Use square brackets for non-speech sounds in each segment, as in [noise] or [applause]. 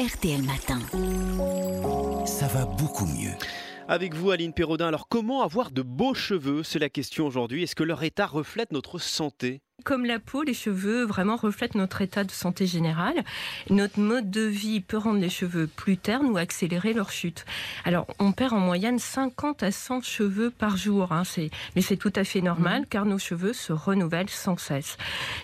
RTL Matin. Ça va beaucoup mieux. Avec vous, Aline Perraudin. Alors, comment avoir de beaux cheveux? C'est la question aujourd'hui. Est-ce que leur état reflète notre santé? Comme la peau, les cheveux vraiment reflètent notre état de santé général. Notre mode de vie peut rendre les cheveux plus ternes ou accélérer leur chute. Alors, on perd en moyenne 50 à 100 cheveux par jour. Hein. mais c'est tout à fait normal mmh. car nos cheveux se renouvellent sans cesse.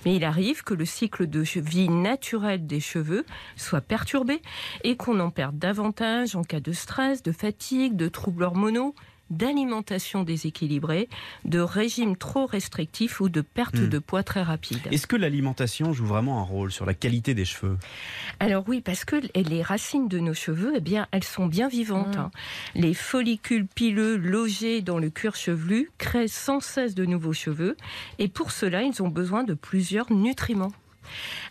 Mais il arrive que le cycle de vie naturel des cheveux soit perturbé et qu'on en perde davantage en cas de stress, de fatigue, de troubles hormonaux d'alimentation déséquilibrée, de régime trop restrictif ou de perte hmm. de poids très rapide. Est-ce que l'alimentation joue vraiment un rôle sur la qualité des cheveux? Alors oui, parce que les racines de nos cheveux, eh bien, elles sont bien vivantes. Hmm. Hein. Les follicules pileux logés dans le cuir chevelu créent sans cesse de nouveaux cheveux et pour cela, ils ont besoin de plusieurs nutriments.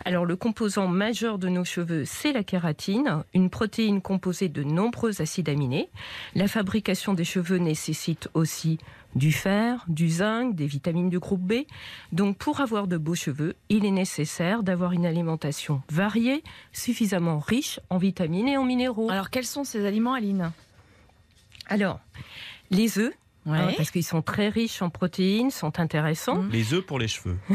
Alors le composant majeur de nos cheveux, c'est la kératine, une protéine composée de nombreux acides aminés. La fabrication des cheveux nécessite aussi du fer, du zinc, des vitamines du groupe B. Donc pour avoir de beaux cheveux, il est nécessaire d'avoir une alimentation variée, suffisamment riche en vitamines et en minéraux. Alors quels sont ces aliments, Aline? Alors, les œufs, Hein, parce qu'ils sont très riches en protéines, sont intéressants. Mmh. Les œufs pour les cheveux. [laughs]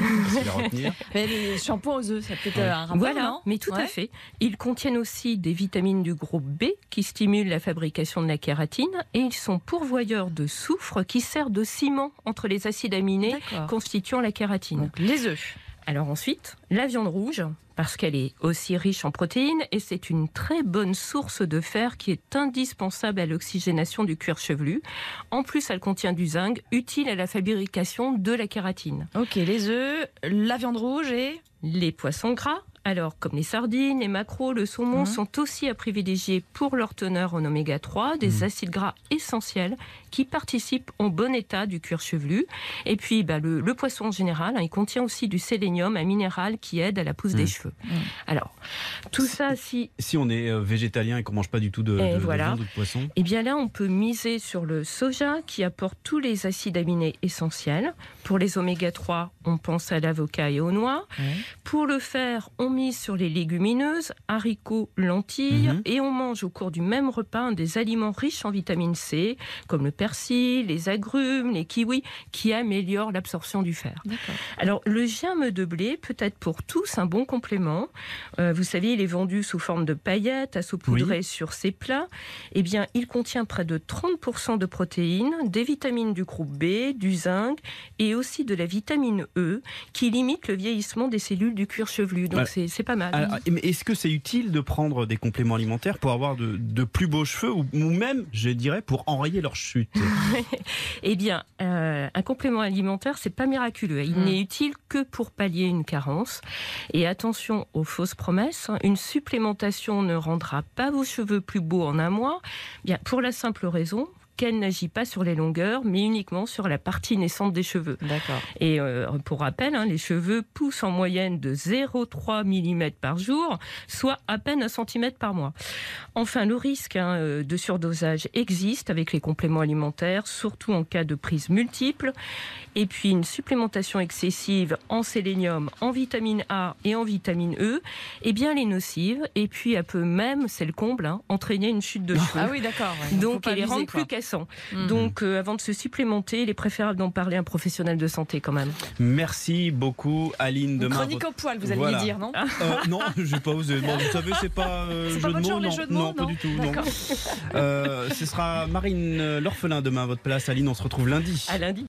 mais les shampoings aux œufs, ça peut être un rapport, Voilà, mais tout à fait. Ils contiennent aussi des vitamines du groupe B qui stimulent la fabrication de la kératine et ils sont pourvoyeurs de soufre qui sert de ciment entre les acides aminés constituant la kératine. Donc, les œufs. Alors ensuite, la viande rouge, parce qu'elle est aussi riche en protéines et c'est une très bonne source de fer qui est indispensable à l'oxygénation du cuir chevelu. En plus, elle contient du zinc, utile à la fabrication de la kératine. Ok, les œufs, la viande rouge et les poissons gras, alors, comme les sardines, les maquereaux, le saumon sont aussi à privilégier pour leur teneur en oméga 3, des mmh. acides gras essentiels qui participent au bon état du cuir chevelu. Et puis, bah, le, poisson en général, hein, il contient aussi du sélénium, un minéral qui aide à la pousse des mmh. cheveux. Mmh. Alors, tout ça, si... Si on est euh, végétalien et qu'on mange pas du tout de, de, viande ou de poisson Eh bien là, on peut miser sur le soja qui apporte tous les acides aminés essentiels. Pour les oméga 3, on pense à l'avocat et aux noix. Pour le fer, on mise sur les légumineuses, haricots, lentilles, mhm. et on mange au cours du même repas des aliments riches en vitamine C, comme le persil, les agrumes, les kiwis, qui améliorent l'absorption du fer. Alors, le germe de blé peut être pour tous un bon complément. Euh, vous savez, il est vendu sous forme de paillettes à saupoudrer sur ses plats. Eh bien, il contient près de 30% de protéines, des vitamines du groupe B, du zinc et aussi de la vitamine E, qui limite le vieillissement des cellules du cuir chevelu. Donc, c'est pas mal. Est-ce que c'est utile de prendre des compléments alimentaires pour avoir de, plus beaux cheveux ou, même, je dirais, pour enrayer leur chute? [laughs] Eh bien, euh, un complément alimentaire, c'est pas miraculeux. Il hmm. n'est utile que pour pallier une carence. Et attention aux fausses promesses. Hein. Une supplémentation ne rendra pas vos cheveux plus beaux en un mois. Bien, pour la simple raison qu'elle n'agit pas sur les longueurs, mais uniquement sur la partie naissante des cheveux. D'accord. Et euh, pour rappel, hein, les cheveux poussent en moyenne de 0,3 mm par jour, soit à peine un centimètre par mois. Enfin, le risque hein, euh, de surdosage existe avec les compléments alimentaires, surtout en cas de prise multiple. Et puis une supplémentation excessive en sélénium, en vitamine A et en vitamine E, eh bien, elle est nocive. Et puis, elle peut même, c'est le comble, hein, entraîner une chute de cheveux. Ah oui, d'accord. Donc, elle les rend plus cassants. Mhm. Donc, euh, avant de se supplémenter, il est préférable d'en parler à un professionnel de santé quand même. Merci beaucoup, Aline. Demain, chronique au poil, vous alliez dire, non euh, Non, je vais pas vous Vous savez, c'est pas euh, jeu, pas de mots, non. non, pas du tout. ce sera Marine l'orphelin demain à votre place. Aline, on se retrouve lundi. À lundi.